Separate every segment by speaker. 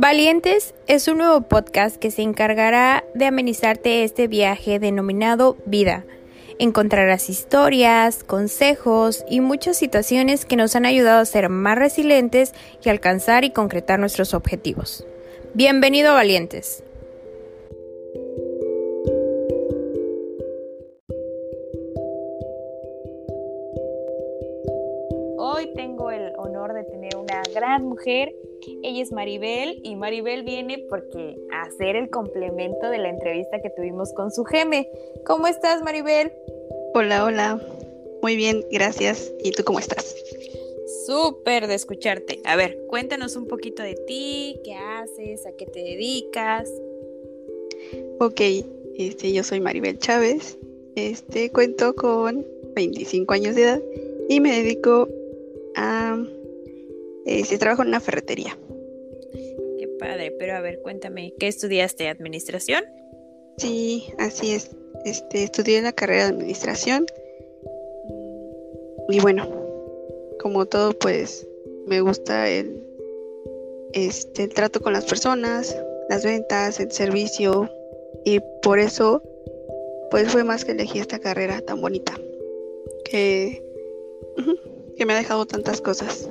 Speaker 1: Valientes es un nuevo podcast que se encargará de amenizarte este viaje denominado vida. Encontrarás historias, consejos y muchas situaciones que nos han ayudado a ser más resilientes y alcanzar y concretar nuestros objetivos. Bienvenido Valientes. Hoy tengo el honor de tener una gran mujer ella es Maribel y Maribel viene porque a hacer el complemento de la entrevista que tuvimos con su geme. ¿Cómo estás, Maribel?
Speaker 2: Hola, hola. Muy bien, gracias. ¿Y tú cómo estás?
Speaker 1: Súper de escucharte. A ver, cuéntanos un poquito de ti, qué haces, a qué te dedicas.
Speaker 2: Ok, este, yo soy Maribel Chávez. Este, cuento con 25 años de edad y me dedico eh, trabajo en una ferretería.
Speaker 1: Qué padre, pero a ver, cuéntame, ¿qué estudiaste? ¿Administración?
Speaker 2: Sí, así es. Este, estudié la carrera de administración. Y bueno, como todo, pues me gusta el, este, el trato con las personas, las ventas, el servicio. Y por eso, pues fue más que elegí esta carrera tan bonita. Que, que me ha dejado tantas cosas.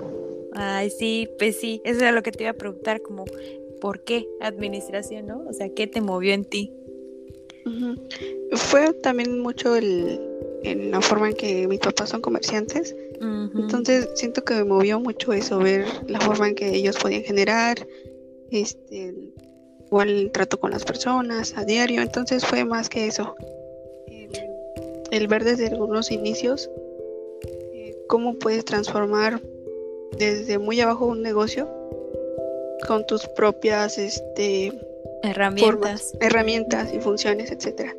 Speaker 1: Ay, sí, pues sí, eso era lo que te iba a preguntar, como, ¿por qué administración, no? O sea, ¿qué te movió en ti?
Speaker 2: Fue también mucho el, en la forma en que mis papás son comerciantes. Entonces siento que me movió mucho eso, ver la forma en que ellos podían generar, este, igual el trato con las personas a diario. Entonces fue más que eso. El, ver desde algunos inicios eh, cómo puedes transformar desde muy abajo un negocio con tus propias este
Speaker 1: herramientas.
Speaker 2: herramientas y funciones etcétera.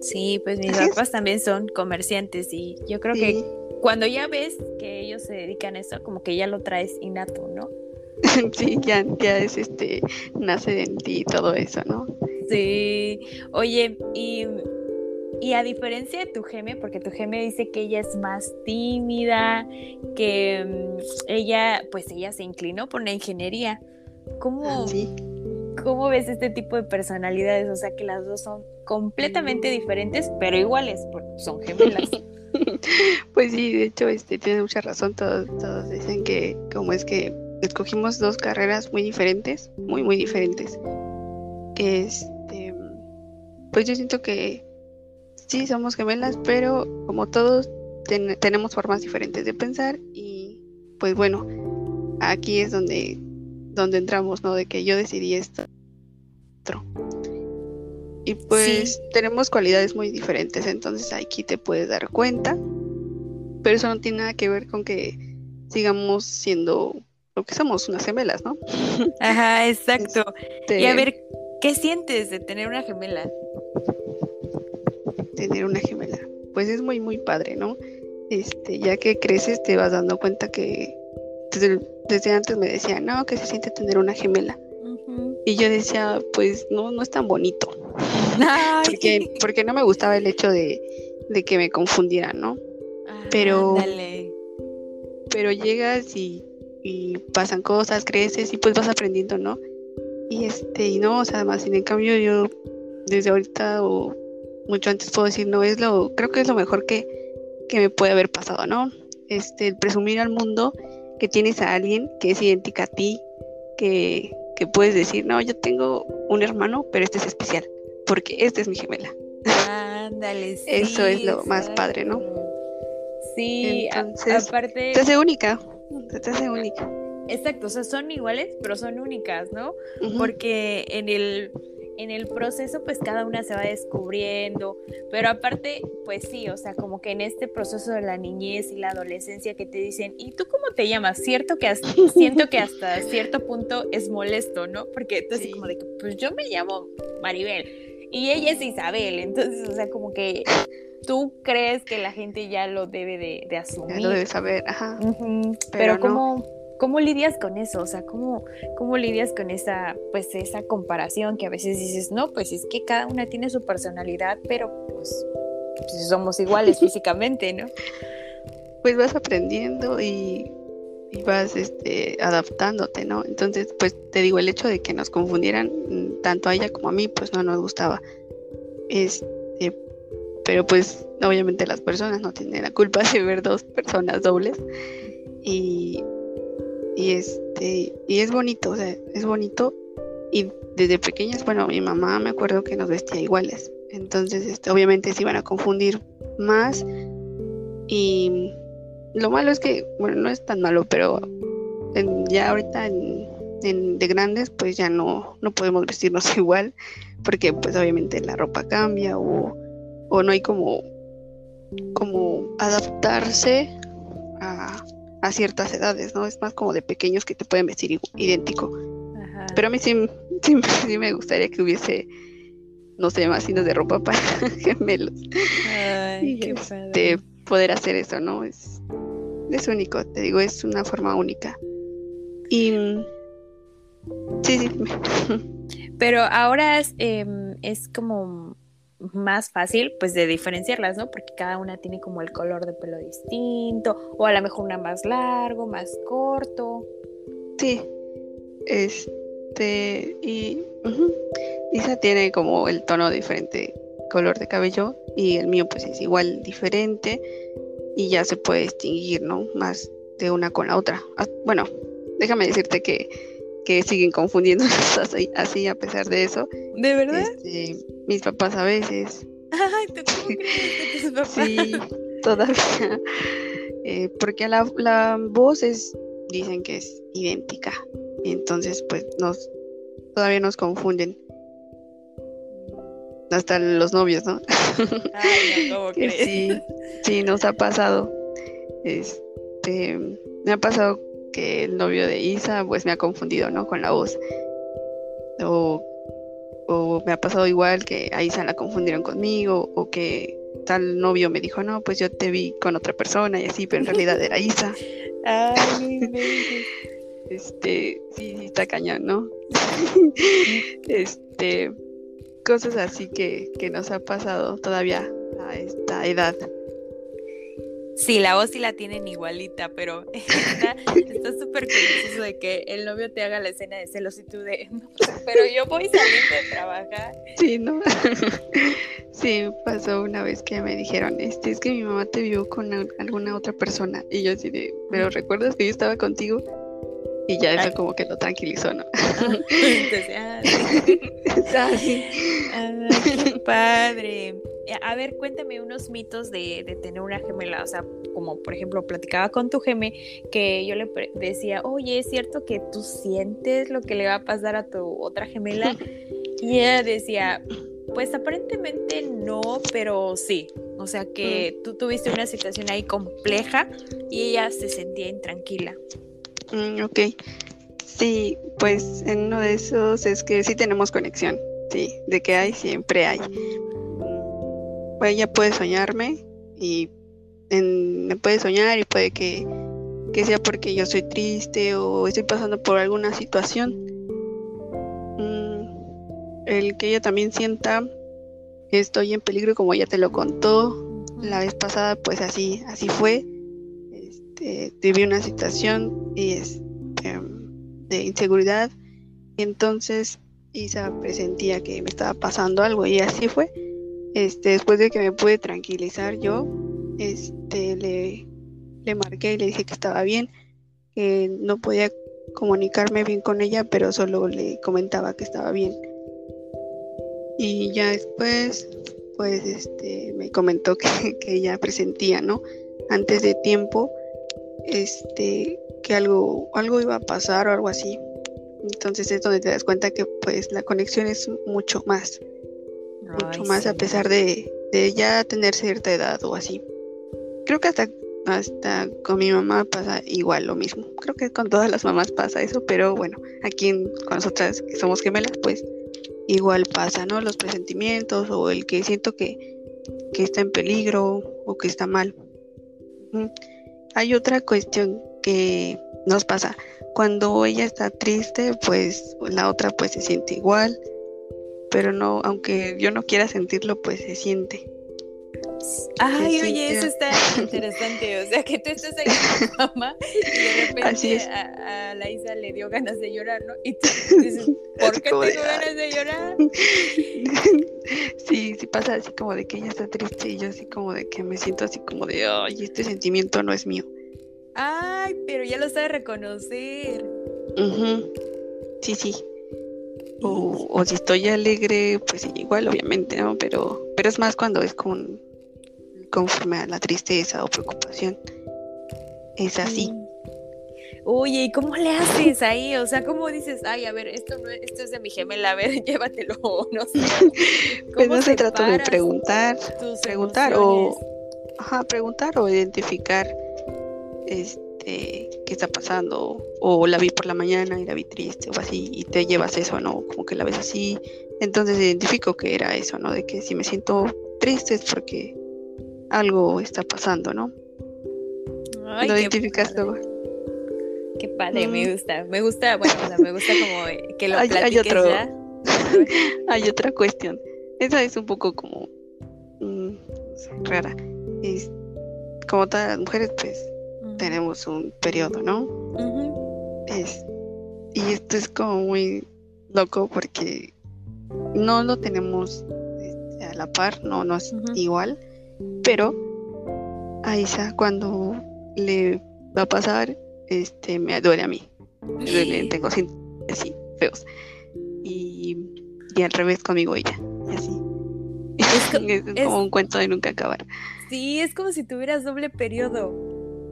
Speaker 1: Sí pues mis papás también son comerciantes y yo creo que cuando ya ves que ellos se dedican a eso como que ya lo traes innato no
Speaker 2: sí ya ya es este nace en ti todo eso no
Speaker 1: sí. Oye y y a diferencia de tu geme, porque tu geme dice que ella es más tímida, que mm, ella, pues ella se inclinó por la ingeniería. ¿Cómo, ah, ¿Cómo ves este tipo de personalidades? O sea, que las dos son completamente diferentes, pero iguales, porque son gemelas.
Speaker 2: pues sí, de hecho, este, tiene mucha razón. Todos, todos dicen que como es que escogimos dos carreras muy diferentes, muy, muy diferentes. Este, pues yo siento que sí somos gemelas, pero como todos tenemos formas diferentes de pensar y pues bueno, aquí es donde, donde entramos, ¿no? De que yo decidí esto. Y pues tenemos cualidades muy diferentes, entonces aquí te puedes dar cuenta, pero eso no tiene nada que ver con que sigamos siendo lo que somos, unas gemelas, ¿no?
Speaker 1: Ajá, exacto. Y a ver, ¿qué sientes de tener una gemela?
Speaker 2: Tener una gemela. Pues es muy, muy padre, ¿no? Este, ya que creces te vas dando cuenta que desde, antes me decían, no, que se siente tener una gemela. Y yo decía, pues no, no es tan bonito. porque, porque no me gustaba el hecho de, que me confundieran, ¿no? pero, pero llegas y, y, pasan cosas, creces y pues vas aprendiendo, ¿no? Y este, y no, o sea, además, en cambio yo desde ahorita o mucho antes puedo decir, no, es lo, creo que es lo mejor que, que me puede haber pasado, ¿no? Este, el presumir al mundo que tienes a alguien que es idéntica a ti, que, que puedes decir, no, yo tengo un hermano, pero este es especial, porque este es mi gemela.
Speaker 1: Ándale, sí,
Speaker 2: Eso es lo más padre, ¿no?
Speaker 1: Sí, aparte...
Speaker 2: Te hace única, te hace única.
Speaker 1: Exacto, o sea, son iguales, pero son únicas, ¿no? Porque en el en el proceso pues cada una se va descubriendo, pero aparte pues sí, o sea, como que en este proceso de la niñez y la adolescencia que te dicen, ¿y tú cómo te llamas? Cierto que hasta, siento que hasta cierto punto es molesto, ¿no? Porque tú así como de que pues yo me llamo Maribel y ella es Isabel, entonces, o sea, como que tú crees que la gente ya lo debe de, asumir.
Speaker 2: lo debe saber, ajá.
Speaker 1: Pero, como ¿Cómo lidias con eso? O sea, ¿cómo, ¿cómo lidias con esa, pues, esa comparación que a veces dices, no, pues es que cada una tiene su personalidad, pero pues, pues somos iguales físicamente, ¿no?
Speaker 2: Pues vas aprendiendo y y vas este, adaptándote, ¿no? Entonces, pues te digo, el hecho de que nos confundieran mm, tanto a ella como a mí, pues no nos gustaba. Este, pero pues obviamente las personas no tienen la culpa de ver dos personas dobles. Y, y este, y es bonito, o sea, es bonito. Y desde pequeñas, bueno, mi mamá me acuerdo que nos vestía iguales. Entonces, este, obviamente se iban a confundir más. Y lo malo es que, bueno, no es tan malo, pero ya ahorita en, de grandes, pues ya no, no podemos vestirnos igual, porque pues obviamente la ropa cambia o, o no hay como, como adaptarse a, a, ciertas edades, ¿no? Es más como de pequeños que te pueden vestir idéntico. Pero a mí sí, sí, me gustaría que hubiese no sé, más signos de ropa para gemelos. Ay, qué este, poder hacer eso, ¿no? Es, es único, te digo, es una forma única. Y sí, sí.
Speaker 1: Pero ahora es, em, es como más fácil pues de diferenciarlas, ¿no? Porque cada una tiene como el color de pelo distinto, o a lo mejor una más largo, más corto.
Speaker 2: Sí. Este, y Isa tiene como el tono diferente color de cabello y el mío pues es igual diferente y ya se puede distinguir, ¿no? Más de una con la otra. Ah, bueno, déjame decirte que, que siguen confundiendo así, así a pesar de eso.
Speaker 1: ¿De verdad?
Speaker 2: Este, mis papás a veces.
Speaker 1: Ay, ¿te crees tus papás?
Speaker 2: Sí, todavía. Eh, porque la, la voz es, dicen que es idéntica. Entonces, pues nos todavía nos confunden hasta los novios, ¿no?
Speaker 1: Ay, ¿cómo crees?
Speaker 2: Sí, sí, nos ha pasado. Este, me ha pasado que el novio de Isa, pues me ha confundido, ¿no? Con la voz. O, o me ha pasado igual que a Isa la confundieron conmigo, o que tal novio me dijo, no, pues yo te vi con otra persona y así, pero en realidad era Isa.
Speaker 1: Ay,
Speaker 2: este, sí, sí, está cañón, ¿no? este cosas así que, que nos ha pasado todavía a esta edad.
Speaker 1: Sí, la voz sí la tienen igualita, pero está súper curioso de que el novio te haga la escena de celos y tú de, pero yo voy saliendo de trabajar.
Speaker 2: Sí, ¿no? sí, pasó una vez que me dijeron, este, es que mi mamá te vio con alguna otra persona. Y yo así de, pero ¿recuerdas que yo estaba contigo? Y ya eso como que lo tranquilizó, ¿no?
Speaker 1: ah, sí. Padre. Eh, a ver, cuéntame unos mitos de, de, tener una gemela. O sea, como por ejemplo, platicaba con tu geme que yo le decía, oye, ¿es cierto que tú sientes lo que le va a pasar a tu otra gemela? Y ella decía, pues aparentemente no, pero sí. O sea que tú tuviste una situación ahí compleja y ella se sentía intranquila.
Speaker 2: Mm, ok. Sí, pues en uno de esos es que sí tenemos conexión. Sí, de que hay, siempre hay. Pues ella puede soñarme y me puede soñar y puede que, que, sea porque yo soy triste o estoy pasando por alguna situación. Mm, el que ella también sienta que estoy en peligro como ella te lo contó la vez pasada, pues así, así fue. Este, una situación este, de inseguridad entonces Isa presentía que me estaba pasando algo y así fue. Este, después de que me pude tranquilizar yo, este, le, le marqué y le dije que estaba bien, que no podía comunicarme bien con ella, pero solo le comentaba que estaba bien. Y ya después, pues, este, me comentó que, que ella presentía, ¿no? Antes de tiempo, este, que algo, algo iba a pasar o algo así. Entonces es donde te das cuenta que pues la conexión es mucho más. mucho más a pesar de, de, ya tener cierta edad o así. Creo que hasta, hasta con mi mamá pasa igual lo mismo. Creo que con todas las mamás pasa eso, pero bueno, aquí con nosotras que somos gemelas, pues igual pasa, ¿no? Los presentimientos o el que siento que, que está en peligro o que está mal. Hay otra cuestión que nos pasa. Cuando ella está triste, pues la otra pues se siente igual, pero no, aunque yo no quiera sentirlo, pues se siente.
Speaker 1: Ay, oye, eso está interesante. O sea, que tú estás ahí en tu cama y de repente a, la Isa le dio ganas de llorar, ¿no? Y tú dices, ¿por qué tengo ganas de llorar?
Speaker 2: Sí, sí pasa así como de que ella está triste y yo así como de que me siento así como de, ay, este sentimiento no es mío.
Speaker 1: Ay, pero ya lo sabes reconocer.
Speaker 2: Sí, sí. O, o, si estoy alegre, pues igual, obviamente, ¿no? Pero, pero es más cuando es con conforme a la tristeza o preocupación. Es así.
Speaker 1: Oye, ¿y cómo le haces ahí? O sea, ¿cómo dices, ay, a ver, esto no esto es de mi gemela, a ver, llévatelo, no sé.
Speaker 2: pues no se trata de preguntar, preguntar o ajá, preguntar o identificar este qué está pasando o la vi por la mañana y la vi triste o así y te llevas eso, ¿no? Como que la ves así. Entonces identifico que era eso, ¿no? De que si me siento triste es porque algo está pasando, ¿no? Ay, Lo identificas luego.
Speaker 1: Qué padre, me mm. gusta. Me gusta, bueno, o sea, me gusta como que lo hay,
Speaker 2: hay otro, hay otra cuestión. Esa es un poco como mm, rara. Es, como todas las mujeres, pues tenemos un periodo, ¿no? es, y esto es como muy loco porque no lo tenemos este, a la par, no, no es igual pero a Isa cuando le va a pasar, este, me duele a mí. Me duele, tengo síntomas así, feos. Y, y al revés conmigo ella. Y así. Es, como un cuento de nunca acabar.
Speaker 1: Sí, es como si tuvieras doble periodo.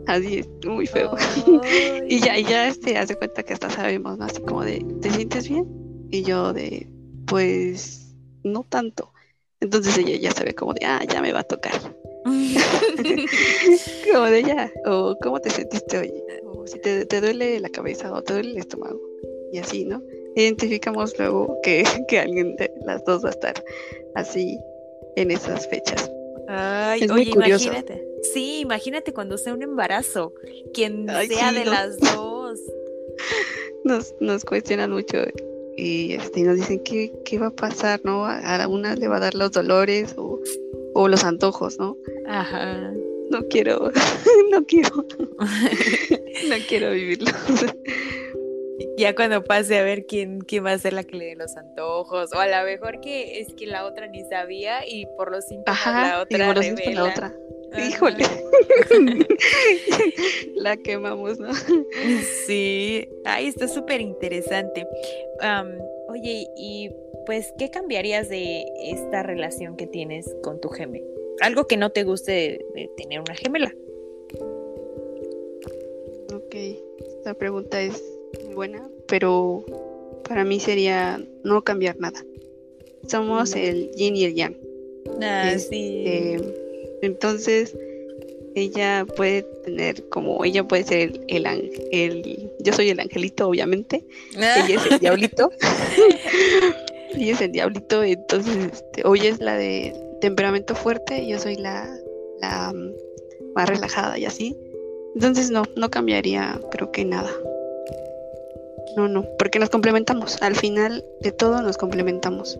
Speaker 2: Así es, muy feo. y ya, y ya este, hace cuenta que hasta sabemos, ¿no? Así como de, ¿te sientes bien? Y yo de, pues, no tanto. Entonces ella ya sabe como de, ah, ya me va a tocar. como de ya, o cómo te sentiste hoy, o si te, duele la cabeza o te duele el estómago, y así, ¿no? Identificamos luego que, que alguien de las dos va a estar así en esas fechas.
Speaker 1: Ay, es oye, imagínate. Sí, imagínate cuando sea un embarazo, quien sea de las dos.
Speaker 2: Nos, nos cuestionan mucho y este, nos dicen qué, qué va a pasar, ¿no? A una le va a dar los dolores o, o los antojos, ¿no?
Speaker 1: Ajá.
Speaker 2: No quiero, no quiero, no quiero vivirlo.
Speaker 1: Ya cuando pase a ver quién, quién va a ser la que le dé los antojos, o a lo mejor que es que la otra ni sabía y por los síntomas la otra
Speaker 2: y la otra. Híjole. la quemamos, ¿no?
Speaker 1: Sí. Ay, está súper interesante. oye, y pues, ¿qué cambiarías de esta relación que tienes con tu gemela? Algo que no te guste de, tener una gemela.
Speaker 2: Ok, esta pregunta es buena, pero para mí sería no cambiar nada. Somos el yin y el yang.
Speaker 1: Ah, sí.
Speaker 2: Entonces, ella puede tener como, ella puede ser el, ángel, yo soy el angelito, obviamente, ella es el diablito, ella es el diablito, entonces, este, hoy es la de temperamento fuerte, yo soy la, la mm, más relajada y así, entonces no, no cambiaría, creo que nada. No, no, porque nos complementamos. Al final de todo nos complementamos.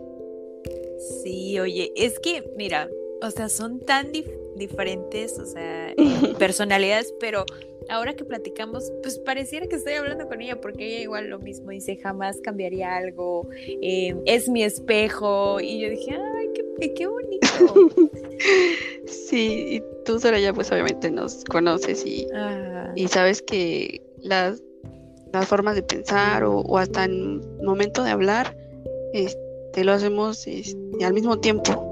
Speaker 1: Sí, oye, es que, mira, o sea, son tan diferentes, o sea, personalidades, pero ahora que platicamos, pues pareciera que estoy hablando con ella porque ella igual lo mismo dice, jamás cambiaría algo, eh, es mi espejo, y yo dije, ay, qué, qué bonito.
Speaker 2: sí, y tú, ya pues obviamente nos conoces y, y sabes que las, las formas de pensar o, hasta en momento de hablar, este, lo hacemos este, al mismo tiempo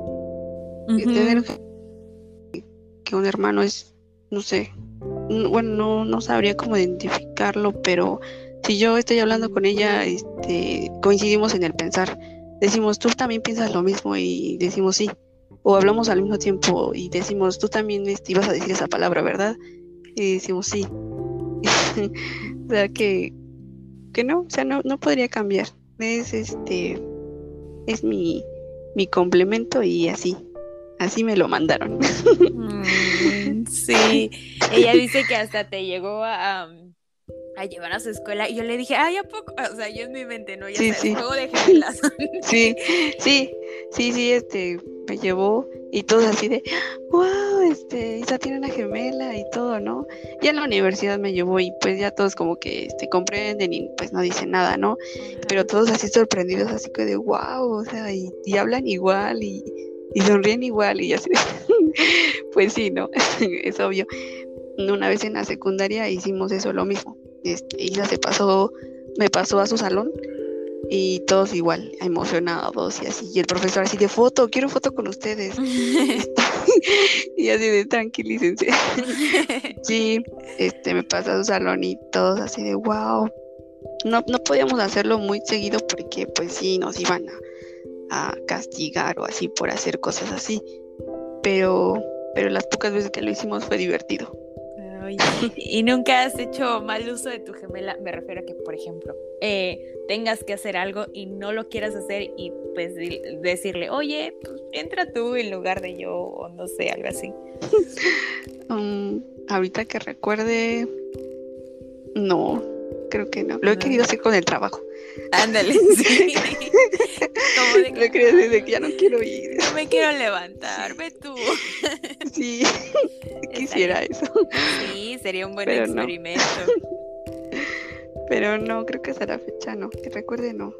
Speaker 2: que un hermano es, no sé, bueno, no, no sabría cómo identificarlo, pero si yo estoy hablando con ella, este, coincidimos en el pensar. Decimos, tú también piensas lo mismo y decimos sí. O hablamos al mismo tiempo y decimos, tú también este, ibas a decir esa palabra, ¿verdad? Y decimos sí. o sea que, que no, o sea, no, no podría cambiar. Es este, es mi, mi complemento y así. Así me lo mandaron.
Speaker 1: Mm, sí, ella dice que hasta te llegó a, a llevar a su escuela y yo le dije, ay, ¿a poco? O sea, yo en mi mente, ¿no? Ya sí, sabes, sí. juego de gemelas.
Speaker 2: sí, sí, sí, sí, este, me llevó y todos así de, wow, este, Isa tiene una gemela y todo, ¿no? Ya en la universidad me llevó y pues ya todos como que este, comprenden y pues no dicen nada, ¿no? Pero todos así sorprendidos, así que de, wow, o sea, y, hablan igual y, y sonríen igual y así, pues sí, ¿no? es obvio. Una vez en la secundaria hicimos eso, lo mismo este, Isa se pasó, me pasó a su salón y todos igual, emocionados y así. Y el profesor así de foto, quiero foto con ustedes. y así de tranquilícense. sí, este, me pasó a su salón y todos así de wow. No, no podíamos hacerlo muy seguido porque pues sí, nos iban a, a castigar o así por hacer cosas así. Pero, pero las pocas veces que lo hicimos fue divertido.
Speaker 1: y nunca has hecho mal uso de tu gemela. Me refiero a que, por ejemplo, eh, tengas que hacer algo y no lo quieras hacer y pues decirle, oye, pues, entra tú en lugar de yo o no sé, algo así.
Speaker 2: Um, ahorita que recuerde, no, creo que no. Lo he querido hacer con el trabajo.
Speaker 1: Ándale, sí.
Speaker 2: Como de que, Lo he querido decir de que ya no quiero ir.
Speaker 1: No me quiero levantar, ve tú.
Speaker 2: Sí, quisiera eso.
Speaker 1: Sí, sería un buen experimento.
Speaker 2: Pero no, creo que hasta la fecha no. Que recuerde, no.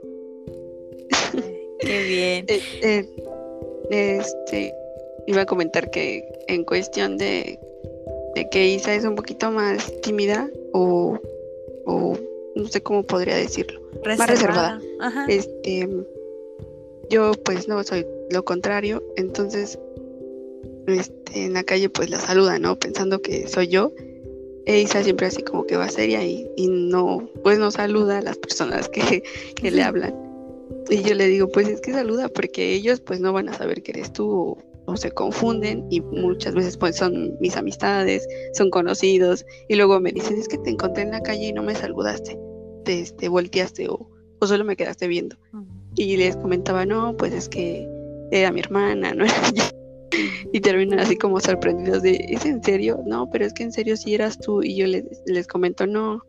Speaker 1: Qué bien.
Speaker 2: Eh, eh, este, iba a comentar que en cuestión de, de que Isa es un poquito más tímida o, o no sé cómo podría decirlo, más reservada. Este, yo pues no soy lo contrario, entonces este, en la calle pues la saluda, ¿no? Pensando que soy yo. E Isa siempre así como que va seria y, y no, pues no saluda a las personas que, que le hablan. Y yo le digo, pues es que saluda porque ellos pues no van a saber que eres tú o, se confunden y muchas veces pues son mis amistades, son conocidos y luego me dicen, es que te encontré en la calle y no me saludaste, te, este, volteaste o, o solo me quedaste viendo. Y les comentaba, no, pues es que era mi hermana, no era yo y terminan así como sorprendidos de, ¿es en serio? No, pero es que en serio sí eras tú y yo les, les comento, no,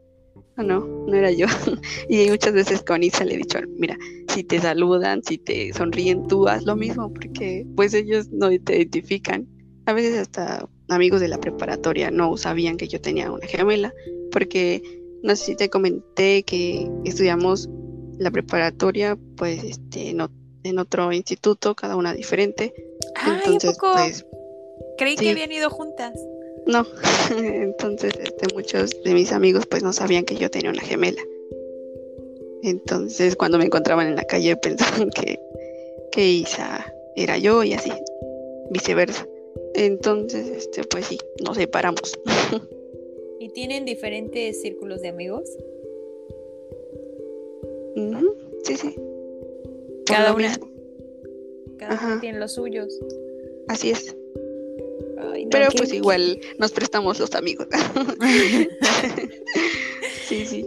Speaker 2: no, no, no era yo. y muchas veces con Isa le he dicho, mira, si te saludan, si te sonríen, tú haz lo mismo porque pues ellos no te identifican. A veces hasta amigos de la preparatoria no sabían que yo tenía una gemela porque no sé si te comenté que estudiamos la preparatoria pues este no en otro instituto, cada una diferente.
Speaker 1: Entonces, pues. Creí que habían ido juntas.
Speaker 2: No, entonces este, muchos de mis amigos pues no sabían que yo tenía una gemela. Entonces cuando me encontraban en la calle pensaban que, que Isa era yo y así, viceversa. Entonces, este, pues sí, nos separamos.
Speaker 1: ¿Y tienen diferentes círculos de amigos?
Speaker 2: Sí, sí.
Speaker 1: Cada una. Cada uno tiene los suyos.
Speaker 2: Así es. Pero pues igual nos prestamos los amigos. sí, sí.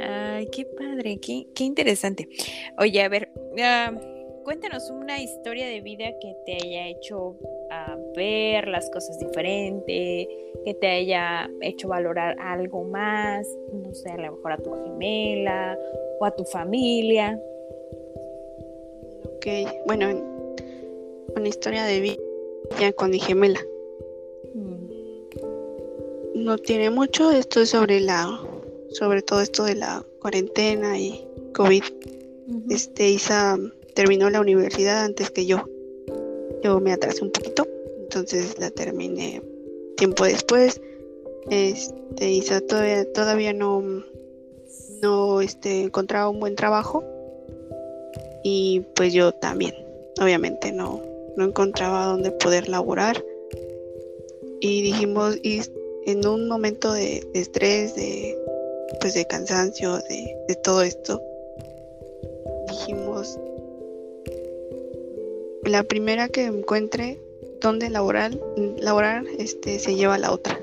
Speaker 1: Ay, qué padre, qué, qué interesante. Oye, a ver, ah, cuéntanos una historia de vida que te haya hecho ah, ver las cosas diferente, que te haya hecho valorar algo más, no sé, a lo mejor a tu gemela o a tu familia
Speaker 2: bueno, una historia de vida con mi gemela. No tiene mucho, esto es sobre la, sobre todo esto de la cuarentena y COVID. Este, Isa terminó la universidad antes que yo. Yo me atrasé un poquito, entonces la terminé tiempo después. Este, Isa todavía, todavía no, no este, encontraba un buen trabajo y pues yo también, obviamente no, no encontraba dónde poder laborar y dijimos, y en un momento de, estrés, de, pues de cansancio, de, de todo esto, dijimos, la primera que encuentre dónde laborar, laborar este, se lleva a la otra.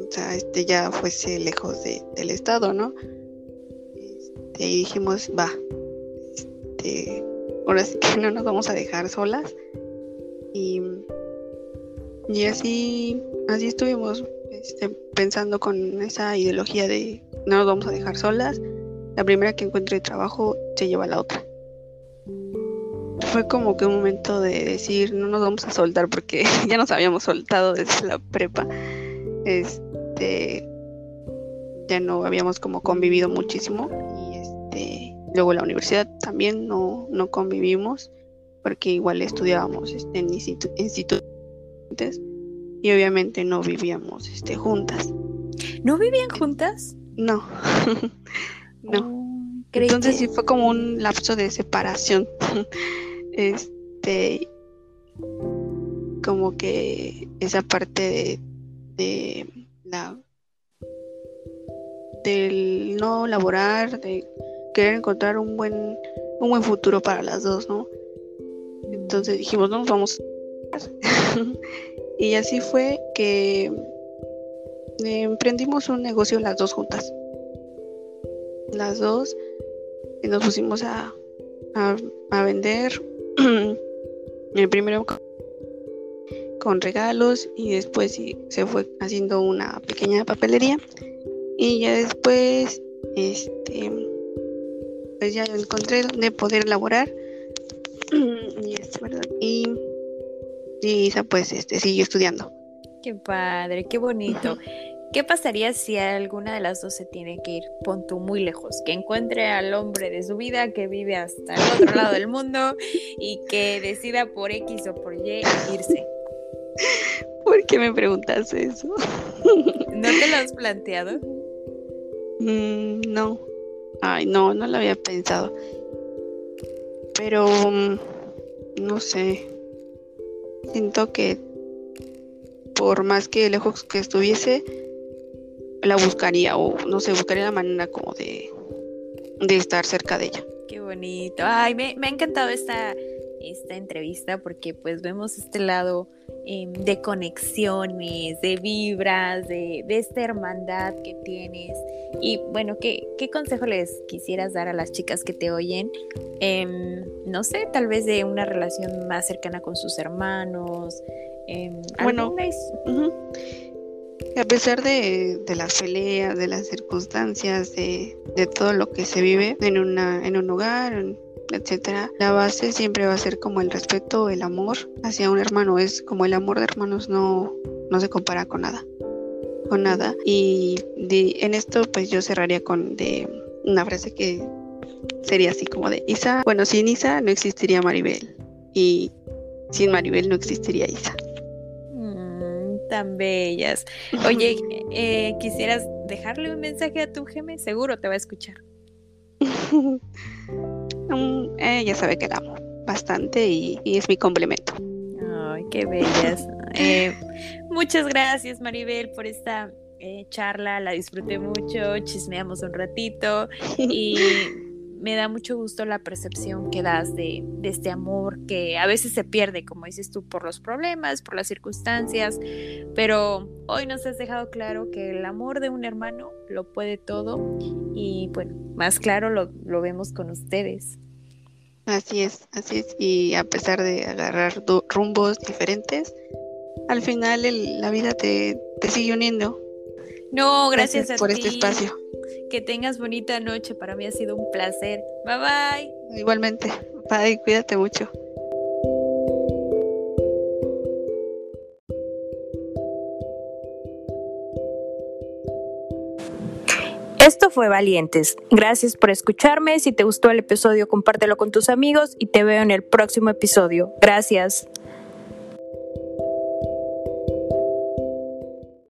Speaker 2: O sea, este ya fuese lejos de, del estado, ¿no? Este, y dijimos, va, ahora sí que no nos vamos a dejar solas. Y, y así, así estuvimos. este, pensando con esa ideología de no nos vamos a dejar solas, la primera que encuentre trabajo se lleva a la otra. Fue como que un momento de decir, no nos vamos a soltar porque ya nos habíamos soltado desde la prepa. Este, ya no habíamos como convivido muchísimo y este, luego la universidad también no, no convivimos porque igual estudiábamos este, en institutos y obviamente no vivíamos este, juntas.
Speaker 1: ¿No vivían juntas?
Speaker 2: No, no. Oh, Entonces sí fue como un lapso de separación. este, como que esa parte de, de la del no laborar, de querer encontrar un buen un buen futuro para las dos, ¿no? Entonces dijimos, no, vamos. y así fue que emprendimos un negocio las dos juntas. Las dos nos pusimos a, a, vender el primero con regalos y después se fue haciendo una pequeña papelería y ya después este pues ya encontré donde poder elaborar y es verdad y, y Isa pues este siguió estudiando
Speaker 1: qué padre qué bonito ¿Qué pasaría si alguna de las dos se tiene que ir, pon muy lejos, que encuentre al hombre de su vida que vive hasta el otro lado del mundo y que decida por X o por Y irse?
Speaker 2: ¿Por qué me preguntas eso?
Speaker 1: ¿No te lo has planteado?
Speaker 2: Mm, no. Ay, no, no lo había pensado. Pero, mm, no sé. Siento que por más que lejos que estuviese, la buscaría o no sé, buscaría la manera como de, de estar cerca de ella.
Speaker 1: Qué bonito. Ay, me, me ha encantado esta, esta entrevista porque pues vemos este lado em, de conexiones, de vibras, de, de, esta hermandad que tienes. Y bueno, ¿qué, ¿qué, consejo les quisieras dar a las chicas que te oyen? Em, no sé, tal vez de una relación más cercana con sus hermanos. Em,
Speaker 2: bueno, a pesar de, las peleas, de las circunstancias, de, todo lo que se vive en, una, en un hogar, etcétera, la base siempre va a ser como el respeto, el amor hacia un hermano. Es como el amor de hermanos no, no se compara con nada. Con nada. Y en esto, pues yo cerraría con de una frase que sería así como de Isa. Bueno, sin Isa no existiría Maribel. Y sin Maribel no existiría Isa
Speaker 1: tan bellas. Oye, eh, ¿quisieras dejarle un mensaje a tu geme? Seguro te va a escuchar.
Speaker 2: Mm, ella sabe que la amo bastante y, es mi complemento.
Speaker 1: Ay, qué bellas. Eh, muchas gracias, Maribel, por esta eh, charla. La disfruté mucho, chismeamos un ratito y me da mucho gusto la percepción que das de, este amor que a veces se pierde, como dices tú, por los problemas, por las circunstancias, pero hoy nos has dejado claro que el amor de un hermano lo puede todo y bueno, más claro lo, vemos con ustedes.
Speaker 2: Así es, así es, y a pesar de agarrar rumbos diferentes, al final la vida te, sigue uniendo.
Speaker 1: No, gracias, a
Speaker 2: por este espacio.
Speaker 1: Que tengas bonita noche. Para mí ha sido un placer. Bye bye.
Speaker 2: Igualmente. Bye, cuídate mucho.
Speaker 1: Esto fue Valientes. Gracias por escucharme. Si te gustó el episodio, compártelo con tus amigos y te veo en el próximo episodio. Gracias.